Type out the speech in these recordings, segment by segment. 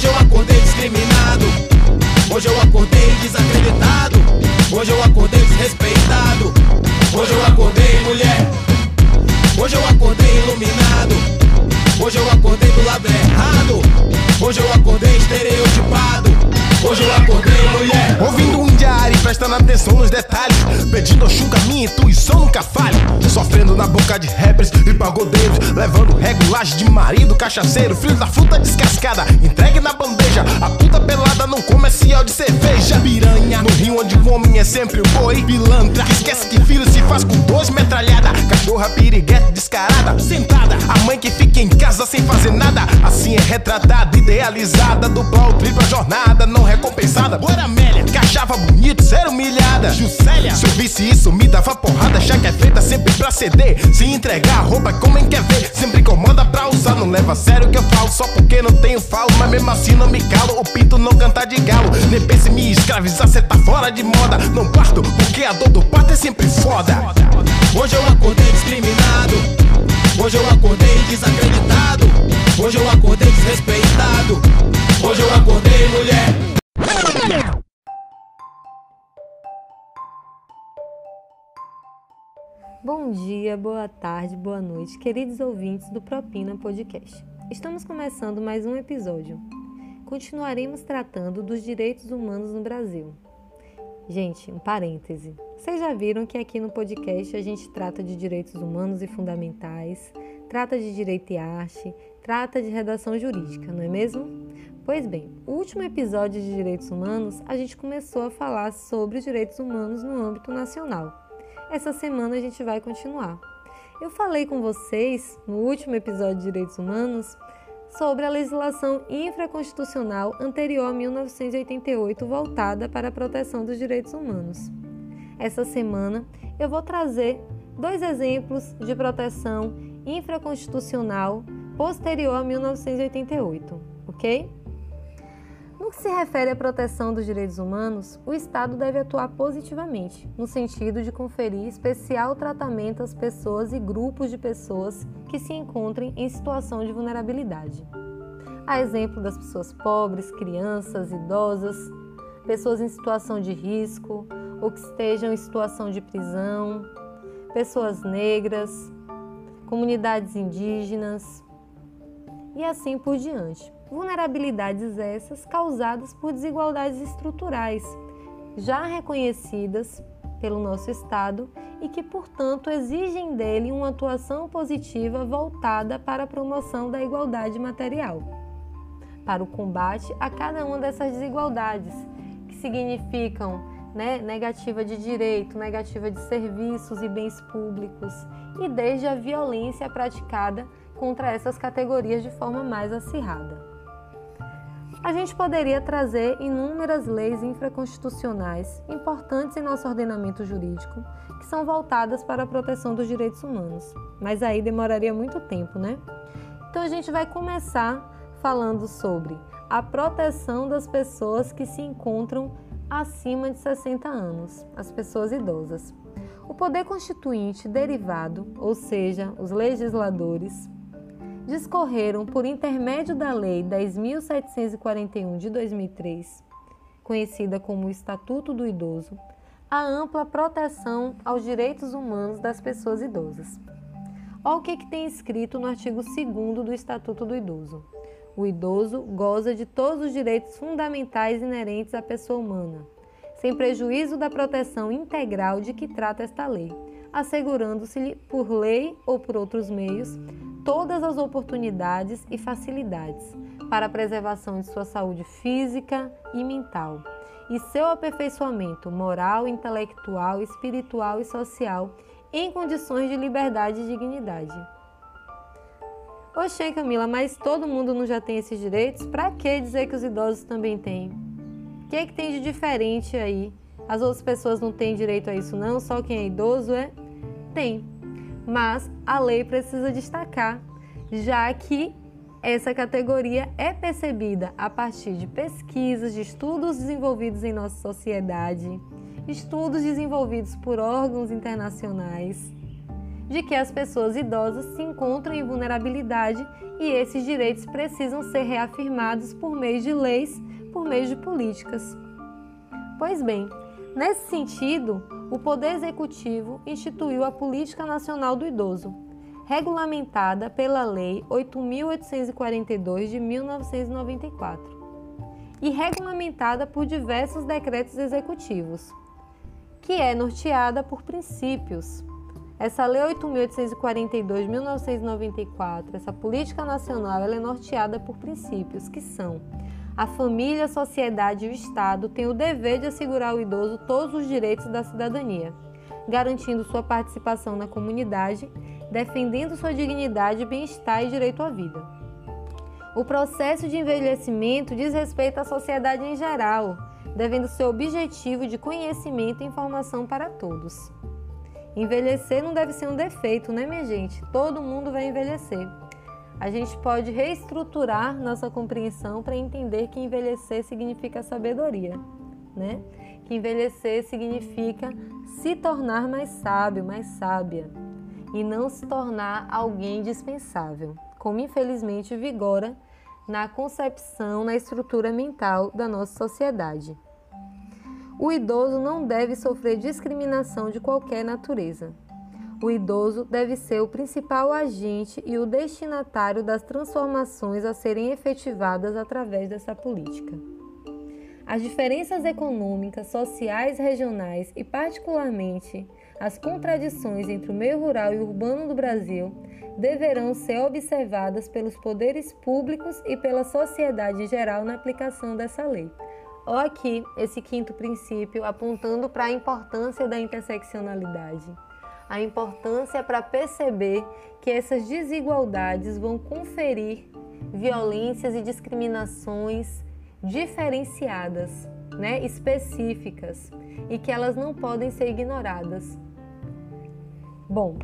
Hoje eu acordei discriminado. Hoje eu acordei desacreditado. Hoje eu acordei desrespeitado. Hoje eu acordei mulher. Hoje eu acordei iluminado. Hoje eu acordei do lado errado. Hoje eu acordei estereotipado. Hoje eu acordei mulher. Ouvindo um diário, prestando atenção nos detalhes. Pedindo Xuga, minha intuição nunca falha. Sofrendo na boca de rappers e pagodeiros. Levando regulagem de marido, cachaceiro. Filho da fruta descascada, entregue na bandeja. A puta pelada num comercial de cerveja. Piranha, no rio onde o homem é sempre o boi. Pilantra, esquece que filho se faz com dois metralhada. Cachorra piriguete descarada, sentada. A mãe que fica em casa sem fazer nada. Assim é retratada, idealizada. Dupla ou tripla jornada, não recompensada. Bora que achava bonito ser humilhada. Juscelia, se eu visse isso, me dava porrada. Já que é feita sempre pra ceder. Se entregar roupa como em quer ver. Sempre incomoda pra usar, não leva a sério o que eu falo. Só porque não tenho falo, mas mesmo assim não me calo. O pinto não canta de galo. Nem pense em me escravizar, cê tá fora de moda. Não parto, porque a dor do parto é sempre foda. Hoje eu acordei discriminado. Hoje eu acordei desacreditado. Hoje eu acordei desrespeitado. Hoje eu acordei mulher. Bom dia, boa tarde, boa noite, queridos ouvintes do Propina Podcast. Estamos começando mais um episódio. Continuaremos tratando dos direitos humanos no Brasil. Gente, um parêntese. Vocês já viram que aqui no podcast a gente trata de direitos humanos e fundamentais, trata de direito e arte, trata de redação jurídica, não é mesmo? Pois bem, o último episódio de direitos humanos a gente começou a falar sobre os direitos humanos no âmbito nacional. Essa semana a gente vai continuar. Eu falei com vocês no último episódio de Direitos Humanos sobre a legislação infraconstitucional anterior a 1988 voltada para a proteção dos direitos humanos. Essa semana eu vou trazer dois exemplos de proteção infraconstitucional posterior a 1988, ok? Que se refere à proteção dos direitos humanos, o Estado deve atuar positivamente, no sentido de conferir especial tratamento às pessoas e grupos de pessoas que se encontrem em situação de vulnerabilidade. A exemplo das pessoas pobres, crianças, idosas, pessoas em situação de risco ou que estejam em situação de prisão, pessoas negras, comunidades indígenas e assim por diante vulnerabilidades essas causadas por desigualdades estruturais, já reconhecidas pelo nosso Estado e que, portanto, exigem dele uma atuação positiva voltada para a promoção da igualdade material, para o combate a cada uma dessas desigualdades, que significam né, negativa de direito, negativa de serviços e bens públicos, e desde a violência praticada contra essas categorias de forma mais acirrada a gente poderia trazer inúmeras leis infraconstitucionais importantes em nosso ordenamento jurídico que são voltadas para a proteção dos direitos humanos, mas aí demoraria muito tempo, né? Então a gente vai começar falando sobre a proteção das pessoas que se encontram acima de 60 anos, as pessoas idosas. O poder constituinte derivado, ou seja, os legisladores, discorreram por intermédio da Lei 10.741 de 2003, conhecida como Estatuto do Idoso, a ampla proteção aos direitos humanos das pessoas idosas. Olha o que, que tem escrito no artigo 2 do Estatuto do Idoso. O idoso goza de todos os direitos fundamentais inerentes à pessoa humana, sem prejuízo da proteção integral de que trata esta lei, assegurando-se-lhe, por lei ou por outros meios, todas as oportunidades e facilidades para a preservação de sua saúde física e mental e seu aperfeiçoamento moral, intelectual, espiritual e social em condições de liberdade e dignidade. Oxê, Camila, mas todo mundo não já tem esses direitos? Para que dizer que os idosos também têm? O que, é que tem de diferente aí? As outras pessoas não têm direito a isso, não? Só quem é idoso é? Tem mas a lei precisa destacar, já que essa categoria é percebida a partir de pesquisas, de estudos desenvolvidos em nossa sociedade, estudos desenvolvidos por órgãos internacionais, de que as pessoas idosas se encontram em vulnerabilidade e esses direitos precisam ser reafirmados por meio de leis, por meio de políticas. Pois bem, nesse sentido, o Poder Executivo instituiu a Política Nacional do Idoso, regulamentada pela Lei 8.842 de 1994 e regulamentada por diversos decretos executivos, que é norteada por princípios. Essa Lei 8.842 de 1994, essa política nacional, ela é norteada por princípios que são a família, a sociedade e o Estado têm o dever de assegurar ao idoso todos os direitos da cidadania, garantindo sua participação na comunidade, defendendo sua dignidade, bem-estar e direito à vida. O processo de envelhecimento diz respeito à sociedade em geral, devendo ser objetivo de conhecimento e informação para todos. Envelhecer não deve ser um defeito, né, minha gente? Todo mundo vai envelhecer a gente pode reestruturar nossa compreensão para entender que envelhecer significa sabedoria, né? Que envelhecer significa se tornar mais sábio, mais sábia e não se tornar alguém dispensável, como infelizmente vigora na concepção, na estrutura mental da nossa sociedade. O idoso não deve sofrer discriminação de qualquer natureza. O idoso deve ser o principal agente e o destinatário das transformações a serem efetivadas através dessa política. As diferenças econômicas, sociais, regionais e, particularmente, as contradições entre o meio rural e urbano do Brasil deverão ser observadas pelos poderes públicos e pela sociedade em geral na aplicação dessa lei. Olha aqui esse quinto princípio apontando para a importância da interseccionalidade a importância para perceber que essas desigualdades vão conferir violências e discriminações diferenciadas, né, específicas, e que elas não podem ser ignoradas. Bom,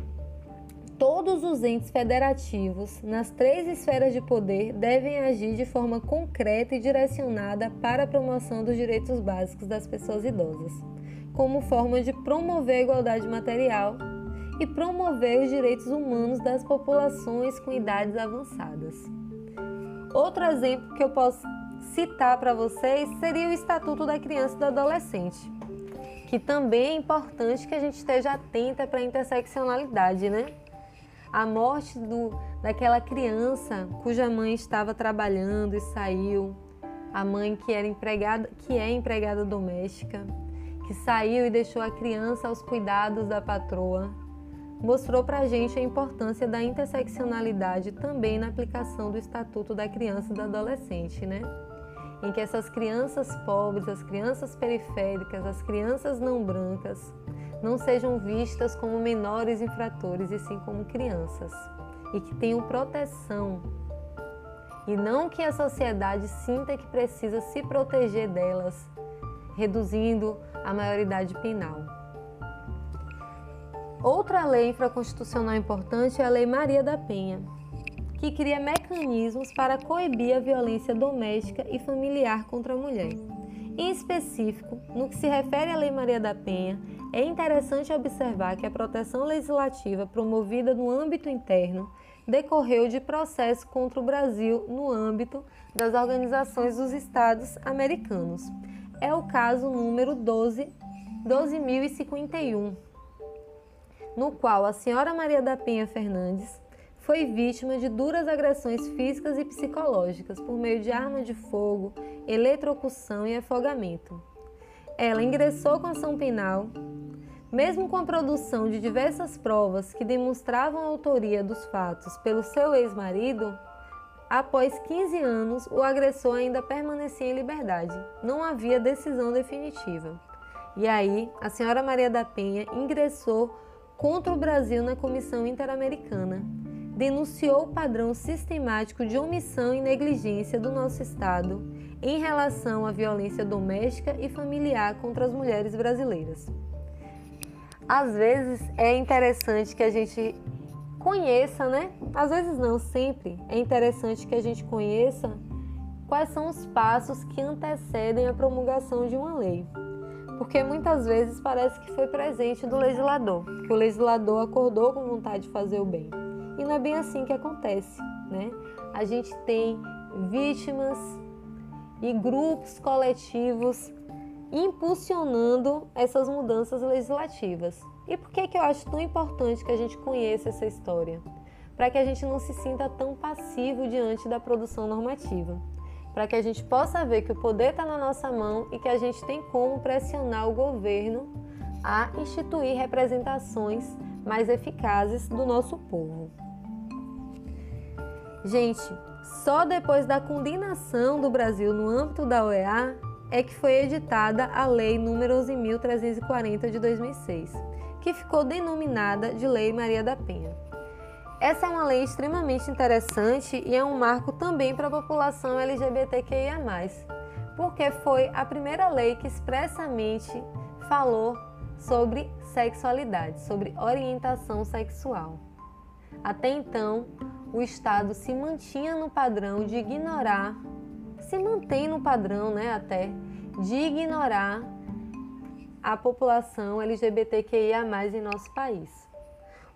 todos os entes federativos nas três esferas de poder devem agir de forma concreta e direcionada para a promoção dos direitos básicos das pessoas idosas, como forma de promover a igualdade material e promover os direitos humanos das populações com idades avançadas. Outro exemplo que eu posso citar para vocês seria o Estatuto da Criança e do Adolescente, que também é importante que a gente esteja atenta para a interseccionalidade, né? A morte do, daquela criança cuja mãe estava trabalhando e saiu, a mãe que era empregada, que é empregada doméstica, que saiu e deixou a criança aos cuidados da patroa, mostrou para a gente a importância da interseccionalidade também na aplicação do Estatuto da Criança e do Adolescente, né? Em que essas crianças pobres, as crianças periféricas, as crianças não brancas, não sejam vistas como menores infratores e sim como crianças e que tenham proteção e não que a sociedade sinta que precisa se proteger delas, reduzindo a maioridade penal. Outra lei infraconstitucional importante é a Lei Maria da Penha, que cria mecanismos para coibir a violência doméstica e familiar contra a mulher. Em específico, no que se refere à Lei Maria da Penha, é interessante observar que a proteção legislativa promovida no âmbito interno decorreu de processo contra o Brasil no âmbito das organizações dos Estados americanos. É o caso número 12, 12.051, no qual a senhora Maria da Penha Fernandes foi vítima de duras agressões físicas e psicológicas por meio de arma de fogo, eletrocução e afogamento. Ela ingressou com ação penal, mesmo com a produção de diversas provas que demonstravam a autoria dos fatos pelo seu ex-marido, após 15 anos o agressor ainda permanecia em liberdade. Não havia decisão definitiva. E aí, a senhora Maria da Penha ingressou contra o Brasil na Comissão Interamericana. Denunciou o padrão sistemático de omissão e negligência do nosso Estado em relação à violência doméstica e familiar contra as mulheres brasileiras. Às vezes é interessante que a gente conheça, né? Às vezes não, sempre é interessante que a gente conheça quais são os passos que antecedem a promulgação de uma lei. Porque muitas vezes parece que foi presente do legislador, que o legislador acordou com vontade de fazer o bem. E não é bem assim que acontece, né? A gente tem vítimas e grupos coletivos impulsionando essas mudanças legislativas. E por que, que eu acho tão importante que a gente conheça essa história? Para que a gente não se sinta tão passivo diante da produção normativa. Para que a gente possa ver que o poder está na nossa mão e que a gente tem como pressionar o governo a instituir representações mais eficazes do nosso povo. Gente, só depois da condenação do Brasil no âmbito da OEA é que foi editada a Lei nº 11.340 de 2006, que ficou denominada de Lei Maria da Penha. Essa é uma lei extremamente interessante e é um marco também para a população LGBTQIA+, porque foi a primeira lei que expressamente falou sobre sexualidade, sobre orientação sexual. Até então, o Estado se mantinha no padrão de ignorar, se mantém no padrão, né, até, de ignorar a população LGBTQIA+ em nosso país.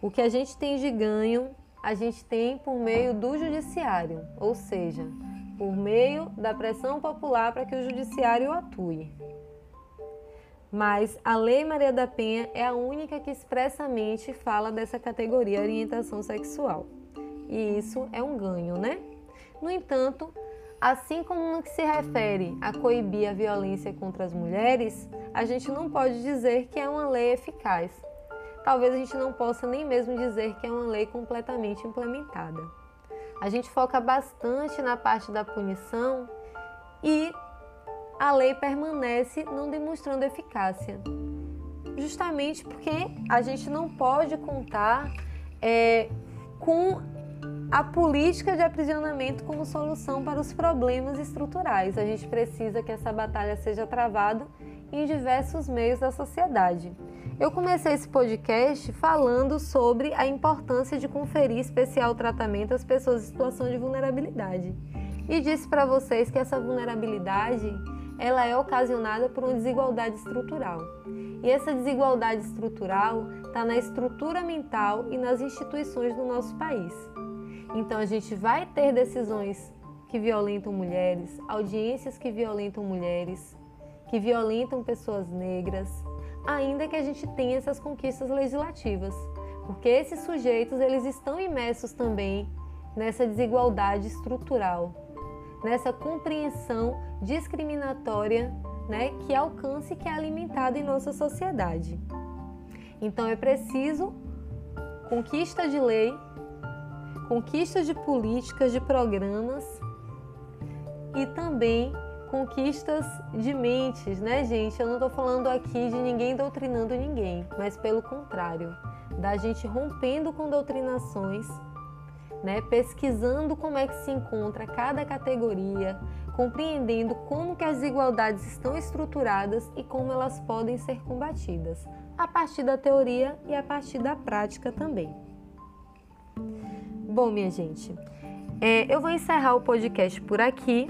O que a gente tem de ganho, a gente tem por meio do judiciário, ou seja, por meio da pressão popular para que o judiciário atue. Mas a Lei Maria da Penha é a única que expressamente fala dessa categoria orientação sexual. E isso é um ganho, né? No entanto, assim como no que se refere a coibir a violência contra as mulheres, a gente não pode dizer que é uma lei eficaz. Talvez a gente não possa nem mesmo dizer que é uma lei completamente implementada. A gente foca bastante na parte da punição e a lei permanece não demonstrando eficácia. Justamente porque a gente não pode contar é, com a política de aprisionamento como solução para os problemas estruturais. A gente precisa que essa batalha seja travada em diversos meios da sociedade. Eu comecei esse podcast falando sobre a importância de conferir especial tratamento às pessoas em situação de vulnerabilidade. E disse para vocês que essa vulnerabilidade ela é ocasionada por uma desigualdade estrutural. E essa desigualdade estrutural está na estrutura mental e nas instituições do nosso país. Então a gente vai ter decisões que violentam mulheres, audiências que violentam mulheres, que violentam pessoas negras, ainda que a gente tenha essas conquistas legislativas, porque esses sujeitos eles estão imersos também nessa desigualdade estrutural nessa compreensão discriminatória né, que alcança e que é alimentada em nossa sociedade. Então é preciso conquista de lei, conquista de políticas, de programas e também conquistas de mentes, né, gente? Eu não estou falando aqui de ninguém doutrinando ninguém, mas pelo contrário, da gente rompendo com doutrinações né, pesquisando como é que se encontra cada categoria, compreendendo como que as desigualdades estão estruturadas e como elas podem ser combatidas, a partir da teoria e a partir da prática também. Bom, minha gente, é, eu vou encerrar o podcast por aqui.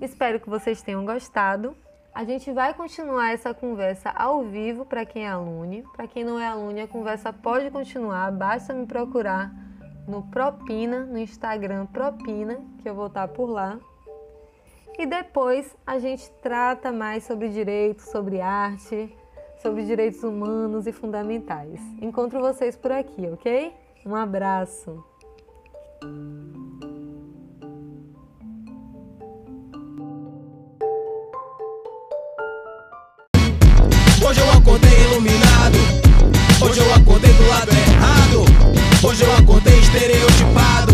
Espero que vocês tenham gostado. A gente vai continuar essa conversa ao vivo para quem é aluno. Para quem não é aluno, a conversa pode continuar, basta me procurar no Propina, no Instagram Propina, que eu vou estar por lá. E depois a gente trata mais sobre direito, sobre arte, sobre direitos humanos e fundamentais. Encontro vocês por aqui, ok? Um abraço! Hoje eu acordei estereotipado.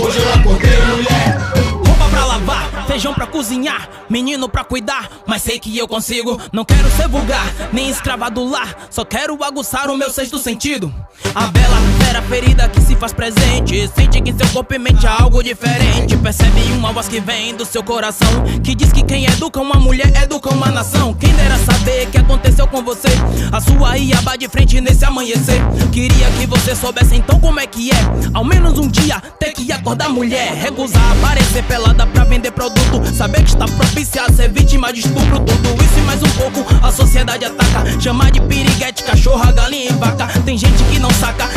Hoje eu acordei mulher. Roupa pra lavar, feijão pra cozinhar, menino pra cuidar, mas sei que eu consigo. Não quero ser vulgar, nem escrava do lar, só quero aguçar o meu sexto sentido. A bela Considera a ferida faz presente. Sente que seu corpo e mente é algo diferente. Percebe uma voz que vem do seu coração. Que diz que quem educa uma mulher educa uma nação. Quem dera saber que aconteceu com você. A sua iaba de frente nesse amanhecer. Queria que você soubesse então como é que é. Ao menos um dia ter que acordar mulher. Recusar aparecer pelada pra vender produto. Saber que está propícia a ser vítima de estupro. Tudo isso e mais um pouco a sociedade ataca. Chamar de piriguete, cachorra, galinha e vaca. Tem gente que não saca